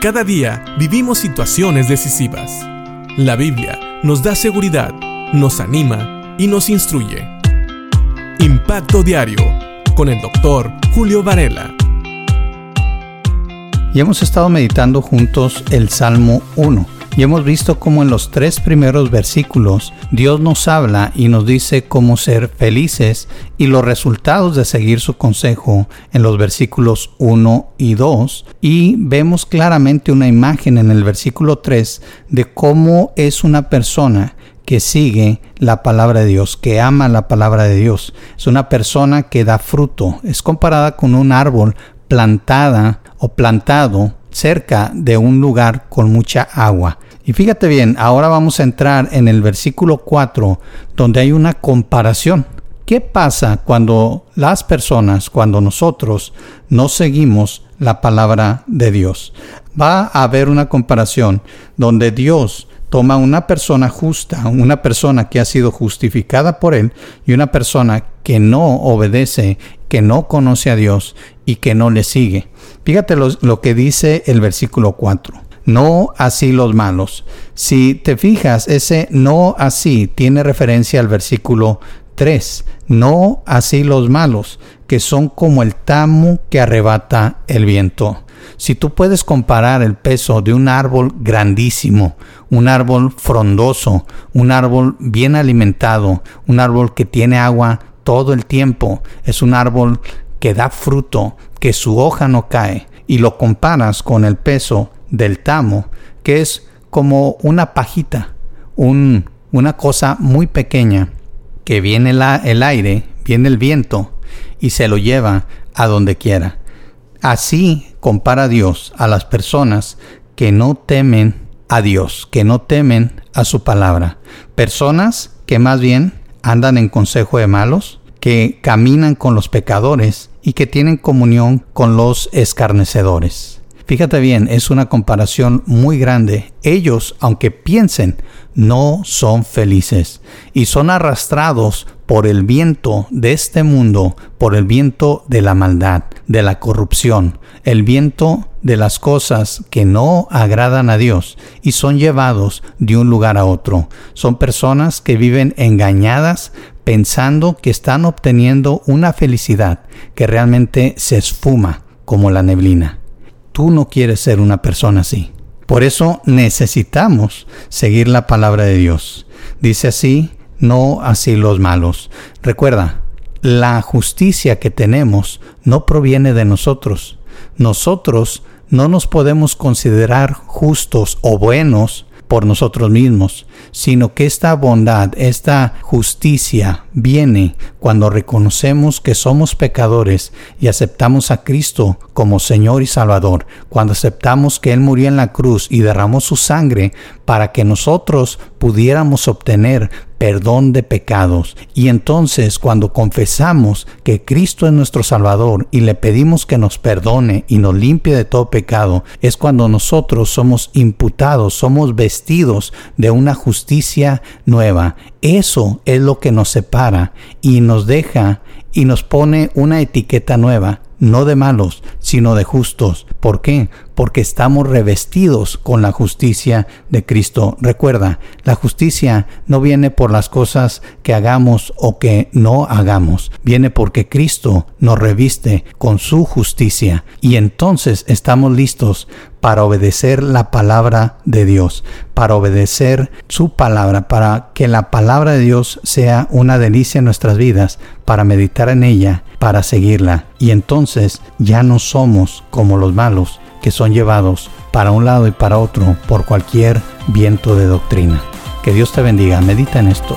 Cada día vivimos situaciones decisivas. La Biblia nos da seguridad, nos anima y nos instruye. Impacto Diario con el doctor Julio Varela. Y hemos estado meditando juntos el Salmo 1 y hemos visto cómo en los tres primeros versículos Dios nos habla y nos dice cómo ser felices y los resultados de seguir su consejo en los versículos 1 y 2. Y vemos claramente una imagen en el versículo 3 de cómo es una persona que sigue la palabra de Dios, que ama la palabra de Dios. Es una persona que da fruto. Es comparada con un árbol plantada o plantado cerca de un lugar con mucha agua. Y fíjate bien, ahora vamos a entrar en el versículo 4, donde hay una comparación. ¿Qué pasa cuando las personas, cuando nosotros no seguimos la palabra de Dios? Va a haber una comparación donde Dios toma una persona justa, una persona que ha sido justificada por Él y una persona que no obedece, que no conoce a Dios y que no le sigue. Fíjate lo, que dice el versículo 4 no así los malos. Si te fijas, ese no así tiene referencia al versículo 3. No así los malos, que son como el tamo que arrebata el viento. Si tú puedes comparar el peso de un árbol grandísimo, un árbol frondoso, un árbol bien alimentado, un árbol que tiene agua todo el tiempo, es un árbol que da fruto, que su hoja no cae, y lo comparas con el peso del tamo, que es como una pajita, un, una cosa muy pequeña, que viene la, el aire, viene el viento y se lo lleva a donde quiera. Así compara Dios a las personas que no temen a Dios, que no temen a su palabra. Personas que más bien andan en consejo de malos, que caminan con los pecadores y que tienen comunión con los escarnecedores. Fíjate bien, es una comparación muy grande. Ellos, aunque piensen, no son felices y son arrastrados por el viento de este mundo, por el viento de la maldad, de la corrupción, el viento de las cosas que no agradan a Dios y son llevados de un lugar a otro. Son personas que viven engañadas pensando que están obteniendo una felicidad que realmente se esfuma como la neblina tú no quieres ser una persona así. Por eso necesitamos seguir la palabra de Dios. Dice así, no así los malos. Recuerda, la justicia que tenemos no proviene de nosotros. Nosotros no nos podemos considerar justos o buenos por nosotros mismos, sino que esta bondad, esta justicia viene cuando reconocemos que somos pecadores y aceptamos a Cristo como Señor y Salvador, cuando aceptamos que Él murió en la cruz y derramó su sangre para que nosotros pudiéramos obtener perdón de pecados. Y entonces cuando confesamos que Cristo es nuestro Salvador y le pedimos que nos perdone y nos limpie de todo pecado, es cuando nosotros somos imputados, somos vestidos de una justicia nueva. Eso es lo que nos separa y nos deja y nos pone una etiqueta nueva no de malos, sino de justos. ¿Por qué? Porque estamos revestidos con la justicia de Cristo. Recuerda, la justicia no viene por las cosas que hagamos o que no hagamos, viene porque Cristo nos reviste con su justicia y entonces estamos listos para obedecer la palabra de Dios, para obedecer su palabra, para que la palabra de Dios sea una delicia en nuestras vidas, para meditar en ella, para seguirla. Y entonces ya no somos como los malos que son llevados para un lado y para otro por cualquier viento de doctrina. Que Dios te bendiga, medita en esto.